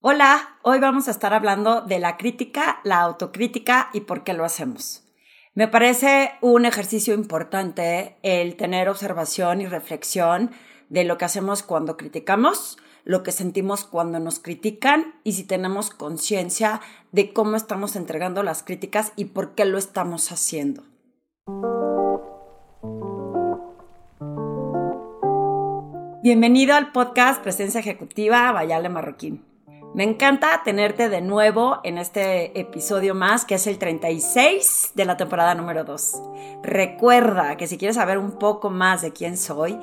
Hola, hoy vamos a estar hablando de la crítica, la autocrítica y por qué lo hacemos. Me parece un ejercicio importante el tener observación y reflexión de lo que hacemos cuando criticamos, lo que sentimos cuando nos critican y si tenemos conciencia de cómo estamos entregando las críticas y por qué lo estamos haciendo. Bienvenido al podcast Presencia Ejecutiva Vayale Marroquín. Me encanta tenerte de nuevo en este episodio más, que es el 36 de la temporada número 2. Recuerda que si quieres saber un poco más de quién soy,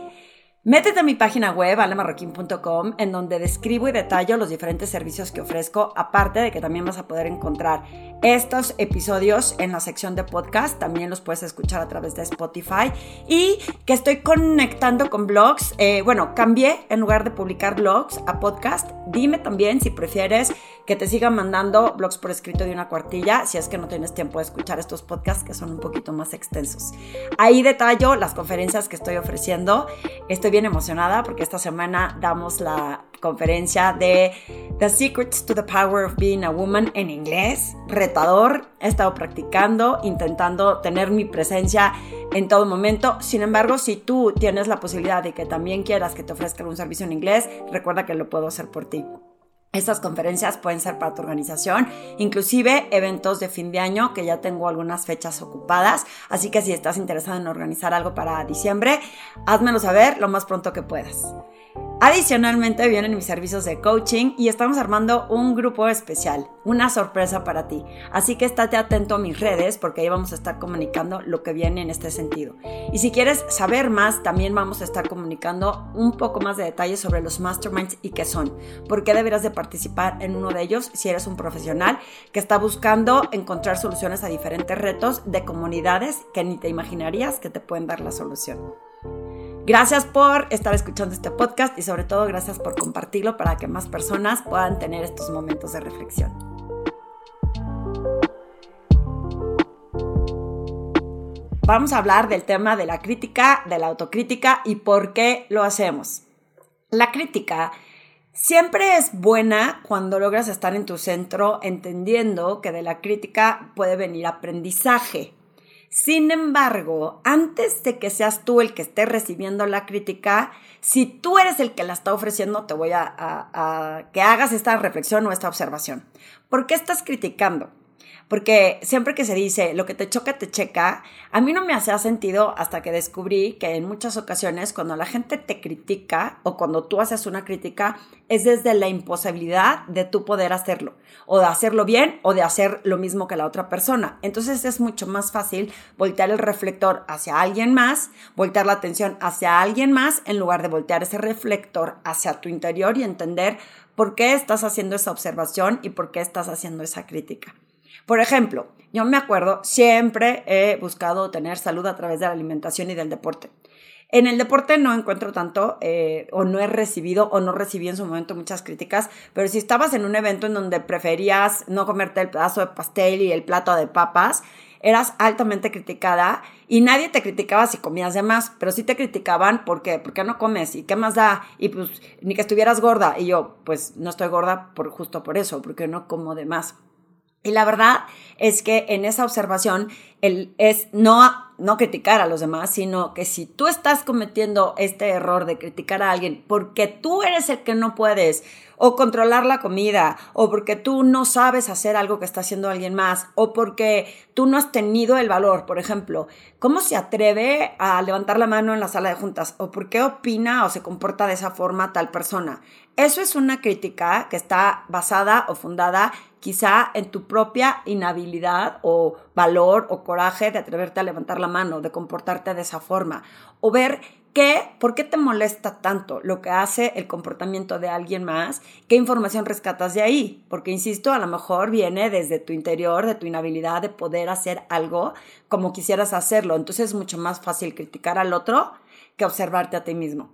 Métete a mi página web, alemarroquín.com, en donde describo y detallo los diferentes servicios que ofrezco, aparte de que también vas a poder encontrar estos episodios en la sección de podcast, también los puedes escuchar a través de Spotify, y que estoy conectando con blogs, eh, bueno, cambié en lugar de publicar blogs a podcast, dime también si prefieres que te siga mandando blogs por escrito de una cuartilla, si es que no tienes tiempo de escuchar estos podcasts que son un poquito más extensos. Ahí detallo las conferencias que estoy ofreciendo, estoy bien emocionada porque esta semana damos la conferencia de The Secrets to the Power of Being a Woman en inglés. Retador, he estado practicando, intentando tener mi presencia en todo momento. Sin embargo, si tú tienes la posibilidad de que también quieras que te ofrezcan un servicio en inglés, recuerda que lo puedo hacer por ti. Estas conferencias pueden ser para tu organización, inclusive eventos de fin de año, que ya tengo algunas fechas ocupadas. Así que si estás interesado en organizar algo para diciembre, házmelo saber lo más pronto que puedas. Adicionalmente vienen mis servicios de coaching y estamos armando un grupo especial, una sorpresa para ti. Así que estate atento a mis redes porque ahí vamos a estar comunicando lo que viene en este sentido. Y si quieres saber más, también vamos a estar comunicando un poco más de detalles sobre los masterminds y qué son. ¿Por qué deberás de en uno de ellos si eres un profesional que está buscando encontrar soluciones a diferentes retos de comunidades que ni te imaginarías que te pueden dar la solución? Gracias por estar escuchando este podcast y sobre todo gracias por compartirlo para que más personas puedan tener estos momentos de reflexión. Vamos a hablar del tema de la crítica, de la autocrítica y por qué lo hacemos. La crítica siempre es buena cuando logras estar en tu centro entendiendo que de la crítica puede venir aprendizaje. Sin embargo, antes de que seas tú el que esté recibiendo la crítica, si tú eres el que la está ofreciendo, te voy a, que hagas esta reflexión o esta observación. ¿Por qué estás criticando? Porque siempre que se dice lo que te choca, te checa, a mí no me hacía sentido hasta que descubrí que en muchas ocasiones cuando la gente te critica o cuando tú haces una crítica es desde la imposibilidad de tú poder hacerlo o de hacerlo bien o de hacer lo mismo que la otra persona. Entonces es mucho más fácil voltear el reflector hacia alguien más, voltear la atención hacia alguien más en lugar de voltear ese reflector hacia tu interior y entender por qué estás haciendo esa observación y por qué estás haciendo esa crítica. Por ejemplo, yo me acuerdo, siempre he buscado tener salud a través de la alimentación y del deporte. En el deporte no encuentro tanto, eh, o no he recibido, o no recibí en su momento muchas críticas, pero si estabas en un evento en donde preferías no comerte el pedazo de pastel y el plato de papas, eras altamente criticada y nadie te criticaba si comías de más, pero sí te criticaban porque, ¿por qué no comes? ¿Y qué más da? Y pues ni que estuvieras gorda. Y yo, pues no estoy gorda por, justo por eso, porque no como de más. Y la verdad es que en esa observación es no, no criticar a los demás, sino que si tú estás cometiendo este error de criticar a alguien porque tú eres el que no puedes o controlar la comida o porque tú no sabes hacer algo que está haciendo alguien más o porque tú no has tenido el valor, por ejemplo, ¿cómo se atreve a levantar la mano en la sala de juntas o por qué opina o se comporta de esa forma tal persona? Eso es una crítica que está basada o fundada quizá en tu propia inhabilidad o valor o coraje de atreverte a levantar la mano, de comportarte de esa forma, o ver qué, por qué te molesta tanto lo que hace el comportamiento de alguien más, qué información rescatas de ahí, porque insisto, a lo mejor viene desde tu interior, de tu inhabilidad de poder hacer algo como quisieras hacerlo, entonces es mucho más fácil criticar al otro que observarte a ti mismo.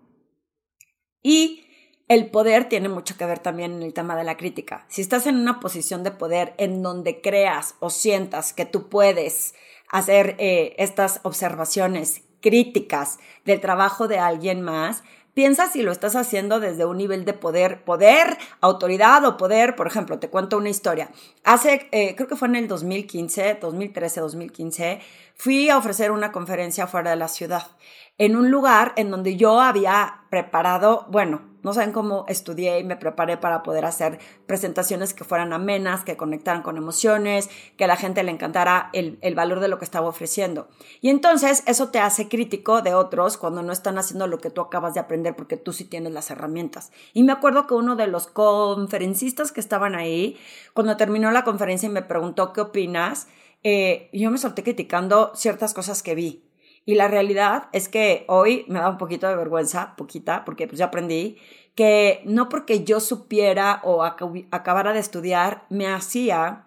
Y el poder tiene mucho que ver también en el tema de la crítica. Si estás en una posición de poder en donde creas o sientas que tú puedes hacer eh, estas observaciones críticas del trabajo de alguien más, Piensa si lo estás haciendo desde un nivel de poder, poder, autoridad o poder. Por ejemplo, te cuento una historia. Hace, eh, creo que fue en el 2015, 2013, 2015, fui a ofrecer una conferencia fuera de la ciudad, en un lugar en donde yo había preparado, bueno, no saben cómo estudié y me preparé para poder hacer presentaciones que fueran amenas, que conectaran con emociones, que a la gente le encantara el, el, valor de lo que estaba ofreciendo. Y entonces eso te hace crítico de otros cuando no están haciendo lo que tú acabas de aprender porque tú sí tienes las herramientas. Y me acuerdo que uno de los conferencistas que estaban ahí, cuando terminó la conferencia y me preguntó qué opinas, eh, yo me solté criticando ciertas cosas que vi. Y la realidad es que hoy me da un poquito de vergüenza, poquita, porque pues ya aprendí que no porque yo supiera o acabara de estudiar me hacía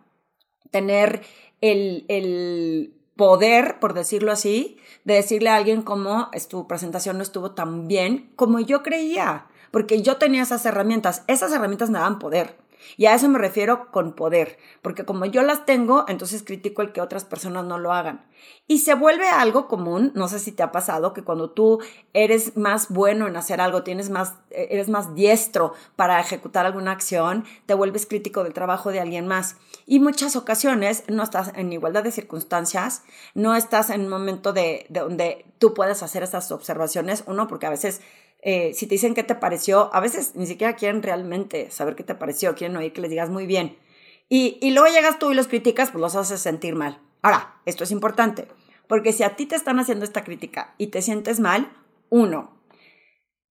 tener el, el poder, por decirlo así, de decirle a alguien cómo tu presentación no estuvo tan bien como yo creía, porque yo tenía esas herramientas. Esas herramientas me daban poder. Y a eso me refiero con poder, porque como yo las tengo, entonces critico el que otras personas no lo hagan. Y se vuelve algo común, no sé si te ha pasado, que cuando tú eres más bueno en hacer algo, tienes más, eres más diestro para ejecutar alguna acción, te vuelves crítico del trabajo de alguien más. Y muchas ocasiones no estás en igualdad de circunstancias, no estás en un momento de, de donde tú puedes hacer esas observaciones, uno, porque a veces eh, si te dicen qué te pareció, a veces ni siquiera quieren realmente saber qué te pareció, quieren oír que les digas muy bien. Y, y luego llegas tú y los criticas, pues los haces sentir mal. Ahora, esto es importante, porque si a ti te están haciendo esta crítica y te sientes mal, uno,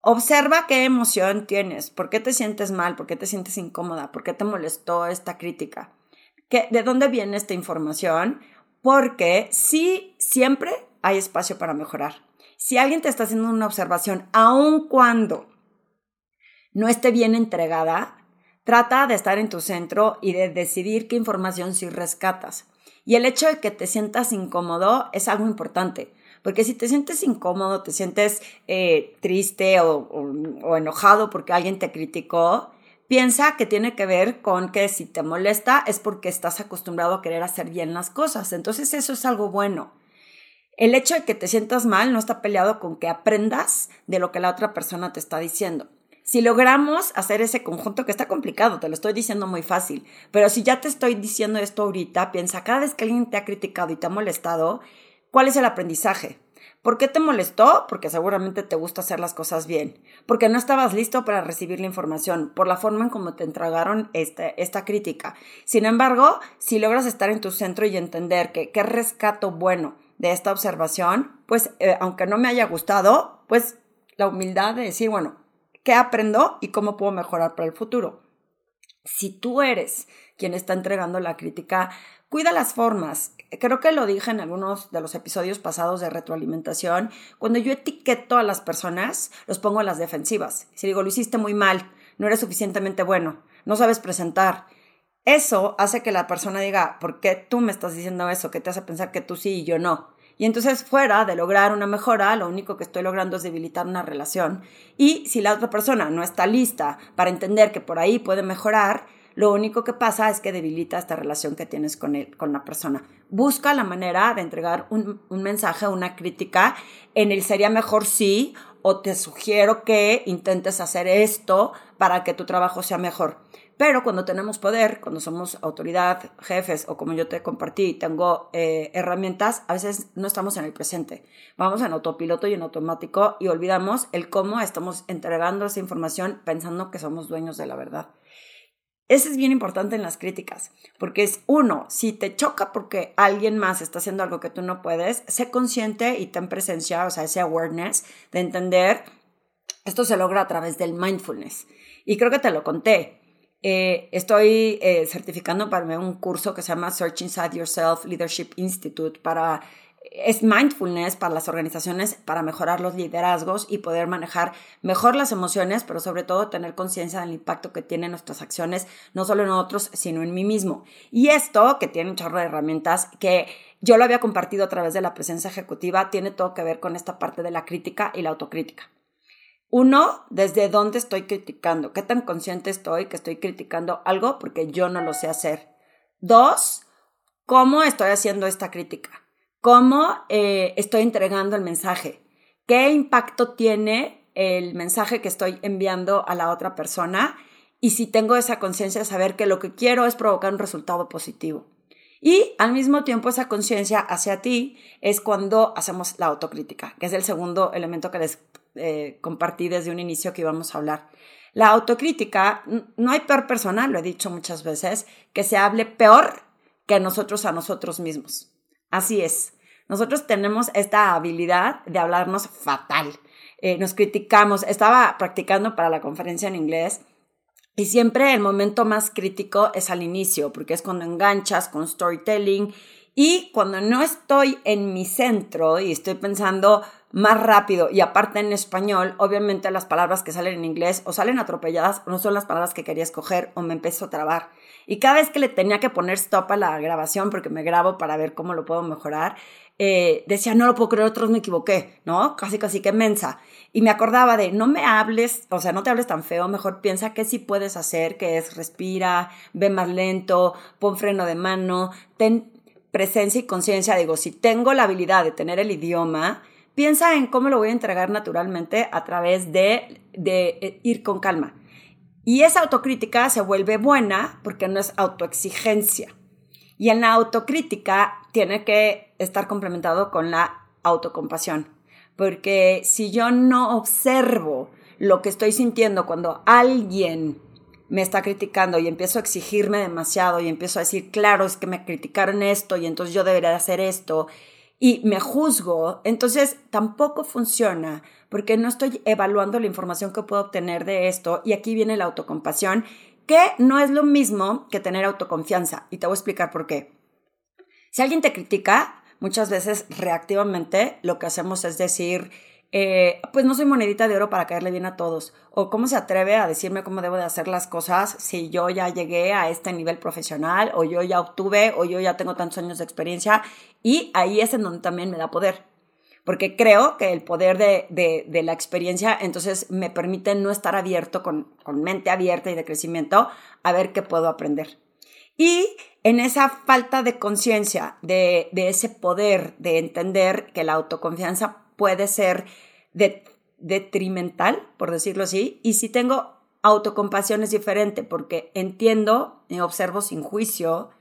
observa qué emoción tienes, por qué te sientes mal, por qué te sientes incómoda, por qué te molestó esta crítica, ¿Qué, de dónde viene esta información, porque sí, siempre hay espacio para mejorar. Si alguien te está haciendo una observación, aun cuando no esté bien entregada, trata de estar en tu centro y de decidir qué información sí rescatas. Y el hecho de que te sientas incómodo es algo importante, porque si te sientes incómodo, te sientes eh, triste o, o enojado porque alguien te criticó, piensa que tiene que ver con que si te molesta es porque estás acostumbrado a querer hacer bien las cosas. Entonces eso es algo bueno. El hecho de que te sientas mal no está peleado con que aprendas de lo que la otra persona te está diciendo. Si logramos hacer ese conjunto, que está complicado, te lo estoy diciendo muy fácil, pero si ya te estoy diciendo esto ahorita, piensa, cada vez que alguien te ha criticado y te ha molestado, ¿cuál es el aprendizaje? ¿Por qué te molestó? Porque seguramente te gusta hacer las cosas bien. Porque no estabas listo para recibir la información, por la forma en cómo te entregaron este, esta crítica. Sin embargo, si logras estar en tu centro y entender que qué rescato bueno de esta observación, pues eh, aunque no me haya gustado, pues la humildad de decir, bueno, ¿qué aprendo y cómo puedo mejorar para el futuro? Si tú eres quien está entregando la crítica, cuida las formas. Creo que lo dije en algunos de los episodios pasados de retroalimentación. Cuando yo etiqueto a las personas, los pongo en las defensivas. Si digo, lo hiciste muy mal, no eres suficientemente bueno, no sabes presentar, eso hace que la persona diga, ¿por qué tú me estás diciendo eso? Que te hace pensar que tú sí y yo no. Y entonces fuera de lograr una mejora, lo único que estoy logrando es debilitar una relación. Y si la otra persona no está lista para entender que por ahí puede mejorar, lo único que pasa es que debilita esta relación que tienes con, él, con la persona. Busca la manera de entregar un, un mensaje, una crítica en el sería mejor sí o te sugiero que intentes hacer esto para que tu trabajo sea mejor. Pero cuando tenemos poder, cuando somos autoridad, jefes o como yo te compartí, tengo eh, herramientas, a veces no estamos en el presente. Vamos en autopiloto y en automático y olvidamos el cómo estamos entregando esa información pensando que somos dueños de la verdad. Eso es bien importante en las críticas, porque es uno, si te choca porque alguien más está haciendo algo que tú no puedes, sé consciente y ten presencia, o sea, ese awareness de entender, esto se logra a través del mindfulness. Y creo que te lo conté, eh, estoy eh, certificando para un curso que se llama Search Inside Yourself Leadership Institute para es mindfulness para las organizaciones para mejorar los liderazgos y poder manejar mejor las emociones, pero sobre todo tener conciencia del impacto que tienen nuestras acciones, no solo en otros, sino en mí mismo. Y esto, que tiene un chorro de herramientas, que yo lo había compartido a través de la presencia ejecutiva, tiene todo que ver con esta parte de la crítica y la autocrítica. Uno, desde dónde estoy criticando, qué tan consciente estoy que estoy criticando algo porque yo no lo sé hacer. Dos, cómo estoy haciendo esta crítica, cómo eh, estoy entregando el mensaje, qué impacto tiene el mensaje que estoy enviando a la otra persona y si tengo esa conciencia de saber que lo que quiero es provocar un resultado positivo. Y al mismo tiempo esa conciencia hacia ti es cuando hacemos la autocrítica, que es el segundo elemento que les eh, compartí desde un inicio que íbamos a hablar. La autocrítica, no hay peor persona, lo he dicho muchas veces, que se hable peor que nosotros a nosotros mismos. Así es. Nosotros tenemos esta habilidad de hablarnos fatal. Eh, nos criticamos. Estaba practicando para la conferencia en inglés y siempre el momento más crítico es al inicio, porque es cuando enganchas con storytelling y cuando no estoy en mi centro y estoy pensando más rápido y aparte en español, obviamente las palabras que salen en inglés o salen atropelladas o no son las palabras que quería escoger o me empiezo a trabar. Y cada vez que le tenía que poner stop a la grabación porque me grabo para ver cómo lo puedo mejorar, eh, decía, no lo puedo creer, otros me equivoqué, ¿no? Casi, casi que mensa. Y me acordaba de, no me hables, o sea, no te hables tan feo, mejor piensa qué sí puedes hacer, que es respira, ve más lento, pon freno de mano, ten presencia y conciencia. Digo, si tengo la habilidad de tener el idioma, piensa en cómo lo voy a entregar naturalmente a través de, de eh, ir con calma. Y esa autocrítica se vuelve buena porque no es autoexigencia. Y en la autocrítica tiene que estar complementado con la autocompasión. Porque si yo no observo lo que estoy sintiendo cuando alguien me está criticando y empiezo a exigirme demasiado y empiezo a decir, claro, es que me criticaron esto y entonces yo debería hacer esto y me juzgo, entonces tampoco funciona porque no estoy evaluando la información que puedo obtener de esto y aquí viene la autocompasión que no es lo mismo que tener autoconfianza. Y te voy a explicar por qué. Si alguien te critica, muchas veces reactivamente lo que hacemos es decir, eh, pues no soy monedita de oro para caerle bien a todos. O cómo se atreve a decirme cómo debo de hacer las cosas si yo ya llegué a este nivel profesional, o yo ya obtuve, o yo ya tengo tantos años de experiencia. Y ahí es en donde también me da poder porque creo que el poder de, la experiencia entonces me permite no estar abierto, con, mente abierta y de crecimiento, a ver qué puedo aprender. Y en esa falta de conciencia, de, ese poder de entender que la autoconfianza puede ser detrimental, por decirlo así, y si tengo autocompasión es diferente porque entiendo, observo sin juicio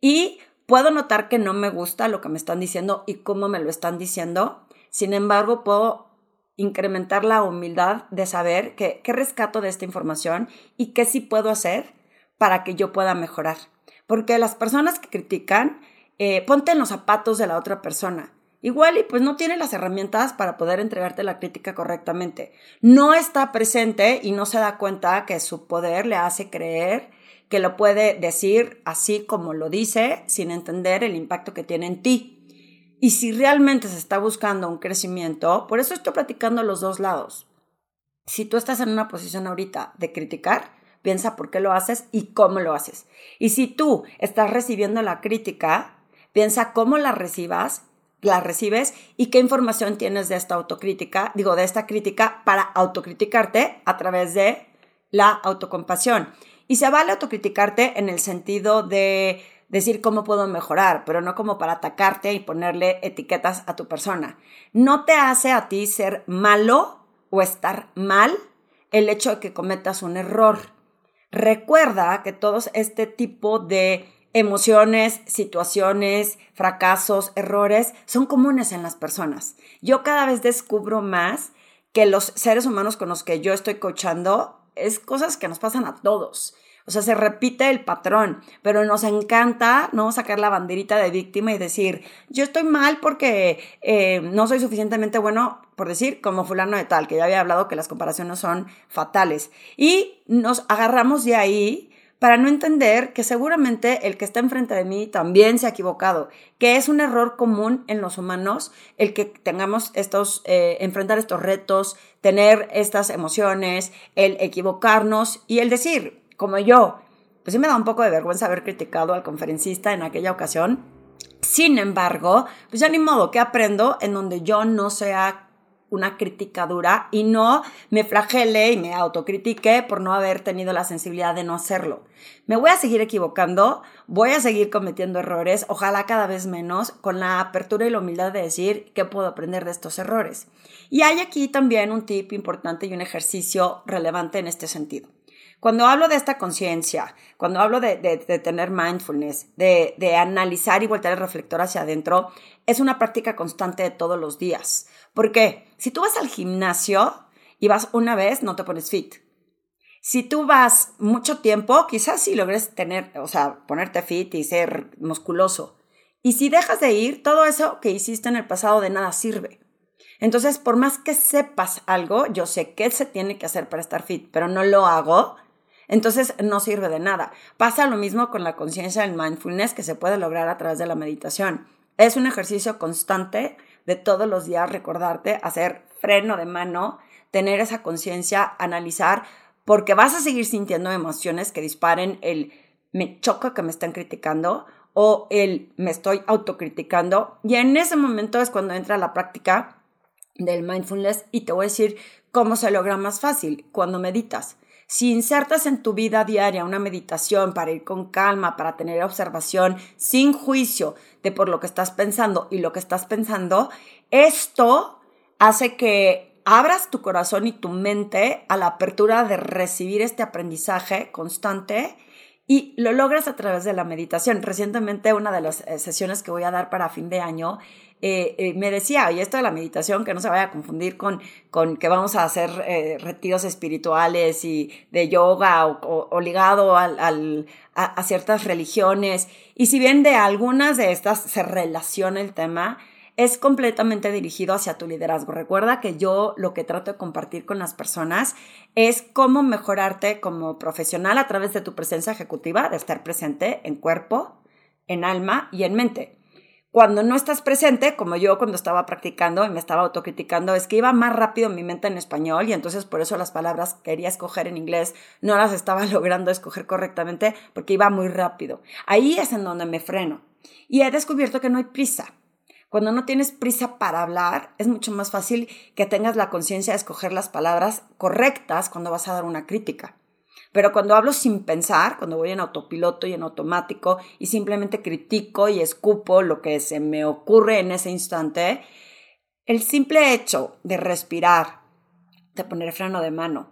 y puedo notar que no me gusta lo que me están diciendo y cómo me lo están diciendo sin embargo, puedo incrementar la humildad de saber qué rescato de esta información y qué sí puedo hacer para que yo pueda mejorar. Porque las personas que critican, eh, ponte en los zapatos de la otra persona. Igual y pues no tiene las herramientas para poder entregarte la crítica correctamente. No está presente y no se da cuenta que su poder le hace creer que lo puede decir así como lo dice sin entender el impacto que tiene en ti. Y si realmente se está buscando un crecimiento, por eso estoy platicando los dos lados. Si tú estás en una posición ahorita de criticar, piensa por qué lo haces y cómo lo haces. Y si tú estás recibiendo la crítica, piensa cómo la recibas, la recibes y qué información tienes de esta autocrítica, digo, de esta crítica para autocriticarte a través de la autocompasión. Y se vale autocriticarte en el sentido de decir cómo puedo mejorar, pero no como para atacarte y ponerle etiquetas a tu persona. No te hace a ti ser malo o estar mal el hecho de que cometas un error. Recuerda que todos este tipo de emociones, situaciones, fracasos, errores son comunes en las personas. Yo cada vez descubro más que los seres humanos con los que yo estoy coachando es cosas que nos pasan a todos. O sea, se repite el patrón, pero nos encanta, ¿no? Sacar la banderita de víctima y decir, yo estoy mal porque eh, no soy suficientemente bueno, por decir, como fulano de tal, que ya había hablado que las comparaciones son fatales. Y nos agarramos de ahí para no entender que seguramente el que está enfrente de mí también se ha equivocado, que es un error común en los humanos el que tengamos estos, eh, enfrentar estos retos, tener estas emociones, el equivocarnos y el decir, como yo, pues sí me da un poco de vergüenza haber criticado al conferencista en aquella ocasión. Sin embargo, pues ya ni modo, que aprendo en donde yo no sea una crítica dura y no me flagele y me autocritique por no haber tenido la sensibilidad de no hacerlo. Me voy a seguir equivocando, voy a seguir cometiendo errores, ojalá cada vez menos, con la apertura y la humildad de decir qué puedo aprender de estos errores. Y hay aquí también un tip importante y un ejercicio relevante en este sentido. Cuando hablo de esta conciencia, cuando hablo de, tener mindfulness, de, de analizar y voltear el reflector hacia adentro, es una práctica constante de todos los días. ¿Por qué? Si tú vas al gimnasio y vas una vez, no te pones fit. Si tú vas mucho tiempo, quizás sí logres tener, o sea, ponerte fit y ser musculoso. Y si dejas de ir, todo eso que hiciste en el pasado de nada sirve. Entonces, por más que sepas algo, yo sé qué se tiene que hacer para estar fit, pero no lo hago, entonces no sirve de nada. Pasa lo mismo con la conciencia del mindfulness que se puede lograr a través de la meditación. Es un ejercicio constante de todos los días recordarte, hacer freno de mano, tener esa conciencia, analizar, porque vas a seguir sintiendo emociones que disparen el me choca que me están criticando o el me estoy autocriticando. Y en ese momento es cuando entra la práctica del mindfulness y te voy a decir cómo se logra más fácil cuando meditas. Si insertas en tu vida diaria una meditación para ir con calma, para tener observación sin juicio de por lo que estás pensando y lo que estás pensando, esto hace que abras tu corazón y tu mente a la apertura de recibir este aprendizaje constante y lo logras a través de la meditación. Recientemente una de las eh, sesiones que voy a dar para fin de año eh, eh, me decía, y esto de la meditación, que no se vaya a confundir con, con que vamos a hacer retiros espirituales y de yoga o, ligado al, a, ciertas religiones. Y si bien de algunas de estas se relaciona el tema, es completamente dirigido hacia tu liderazgo. Recuerda que yo lo que trato de compartir con las personas es cómo mejorarte como profesional a través de tu presencia ejecutiva, de estar presente en cuerpo, en alma y en mente. Cuando no estás presente, como yo cuando estaba practicando y me estaba autocriticando, es que iba más rápido mi mente en español y entonces por eso las palabras que quería escoger en inglés no las estaba logrando escoger correctamente porque iba muy rápido. Ahí es en donde me freno. Y he descubierto que no hay prisa. Cuando no tienes prisa para hablar, es mucho más fácil que tengas la conciencia de escoger las palabras correctas cuando vas a dar una crítica. Pero cuando hablo sin pensar, cuando voy en autopiloto y en automático y simplemente critico y escupo lo que se me ocurre en ese instante, el simple hecho de respirar, de poner freno de mano,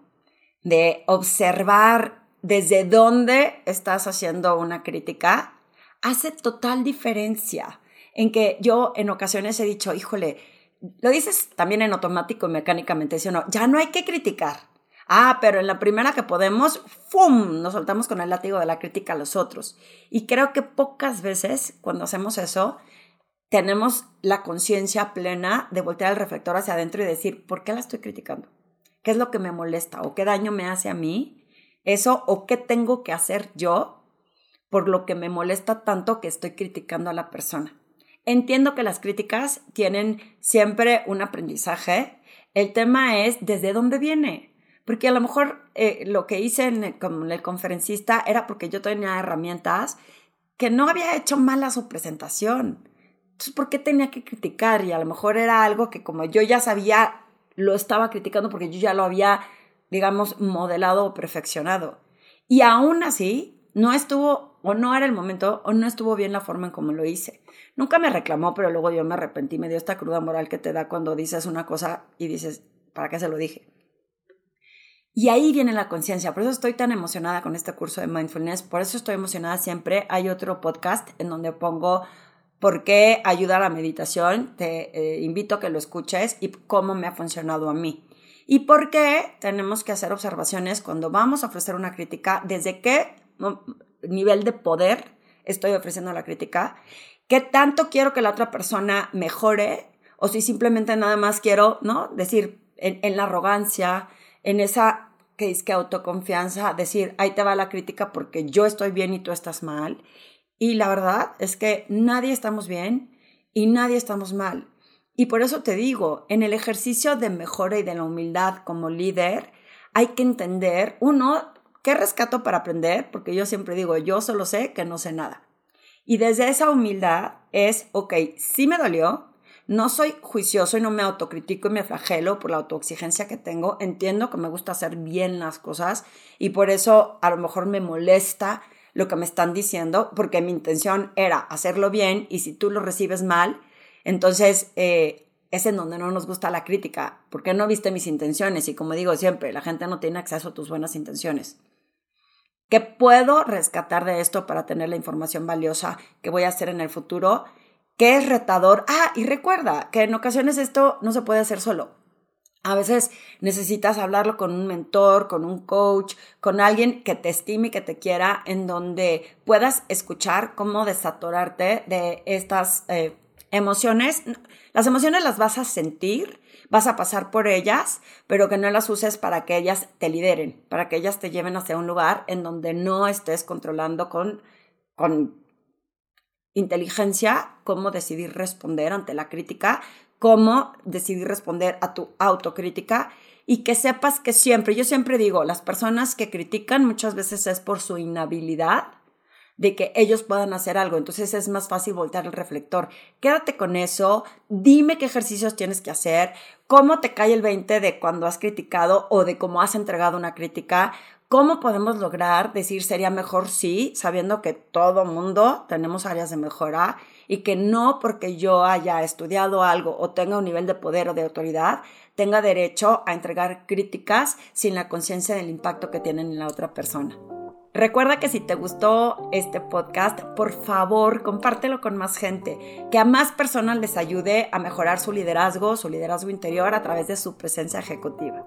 de observar desde dónde estás haciendo una crítica, hace total diferencia en que yo en ocasiones he dicho, híjole, lo dices también en automático y mecánicamente, ¿sí o no? Ya no hay que criticar. Ah, pero en la primera que podemos, ¡fum! Nos soltamos con el látigo de la crítica a los otros. Y creo que pocas veces cuando hacemos eso, tenemos la conciencia plena de voltear el reflector hacia adentro y decir, ¿por qué la estoy criticando? ¿Qué es lo que me molesta? ¿O qué daño me hace a mí? Eso, ¿o qué tengo que hacer yo por lo que me molesta tanto que estoy criticando a la persona? Entiendo que las críticas tienen siempre un aprendizaje. El tema es desde dónde viene. Porque a lo mejor eh, lo que hice en con el conferencista era porque yo tenía herramientas que no había hecho mal a su presentación. Entonces, ¿por qué tenía que criticar? Y a lo mejor era algo que como yo ya sabía, lo estaba criticando porque yo ya lo había, digamos, modelado o perfeccionado. Y aún así, no estuvo, o no era el momento, o no estuvo bien la forma en cómo lo hice. Nunca me reclamó, pero luego yo me arrepentí, me dio esta cruda moral que te da cuando dices una cosa y dices, ¿para qué se lo dije? Y ahí viene la conciencia, por eso estoy tan emocionada con este curso de mindfulness, por eso estoy emocionada siempre. Hay otro podcast en donde pongo por qué ayuda a la meditación, te eh, invito a que lo escuches y cómo me ha funcionado a mí. Y por qué tenemos que hacer observaciones cuando vamos a ofrecer una crítica, desde qué nivel de poder estoy ofreciendo la crítica qué tanto quiero que la otra persona mejore o si simplemente nada más quiero, ¿no? Decir, en, la arrogancia, en esa que es que autoconfianza, decir, ahí te va la crítica porque yo estoy bien y tú estás mal. Y la verdad es que nadie estamos bien y nadie estamos mal. Y por eso te digo, en el ejercicio de mejora y de la humildad como líder, hay que entender, uno, qué rescato para aprender, porque yo siempre digo, yo solo sé que no sé nada. Y desde esa humildad es, ok, sí me dolió, no soy juicioso y no me autocritico y me flagelo por la autoexigencia que tengo. Entiendo que me gusta hacer bien las cosas y por eso a lo mejor me molesta lo que me están diciendo, porque mi intención era hacerlo bien y si tú lo recibes mal, entonces eh, es en donde no nos gusta la crítica, porque no viste mis intenciones y como digo siempre, la gente no tiene acceso a tus buenas intenciones. ¿Qué puedo rescatar de esto para tener la información valiosa que voy a hacer en el futuro? ¿Qué es retador? Ah, y recuerda que en ocasiones esto no se puede hacer solo. A veces necesitas hablarlo con un mentor, con un coach, con alguien que te estime y que te quiera, en donde puedas escuchar cómo desatorarte de estas eh, emociones. Las emociones las vas a sentir, vas a pasar por ellas, pero que no las uses para que ellas te lideren, para que ellas te lleven hacia un lugar en donde no estés controlando con, con inteligencia cómo decidir responder ante la crítica, cómo decidir responder a tu autocrítica y que sepas que siempre, yo siempre digo, las personas que critican muchas veces es por su inhabilidad de que ellos puedan hacer algo. Entonces es más fácil voltear el reflector. Quédate con eso, dime qué ejercicios tienes que hacer, cómo te cae el 20 de cuando has criticado o de cómo has entregado una crítica. ¿Cómo podemos lograr decir sería mejor sí, sabiendo que todo mundo tenemos áreas de mejora y que no porque yo haya estudiado algo o tenga un nivel de poder o de autoridad, tenga derecho a entregar críticas sin la conciencia del impacto que tienen en la otra persona? Recuerda que si te gustó este podcast, por favor, compártelo con más gente, que a más personas les ayude a mejorar su liderazgo, su liderazgo interior a través de su presencia ejecutiva.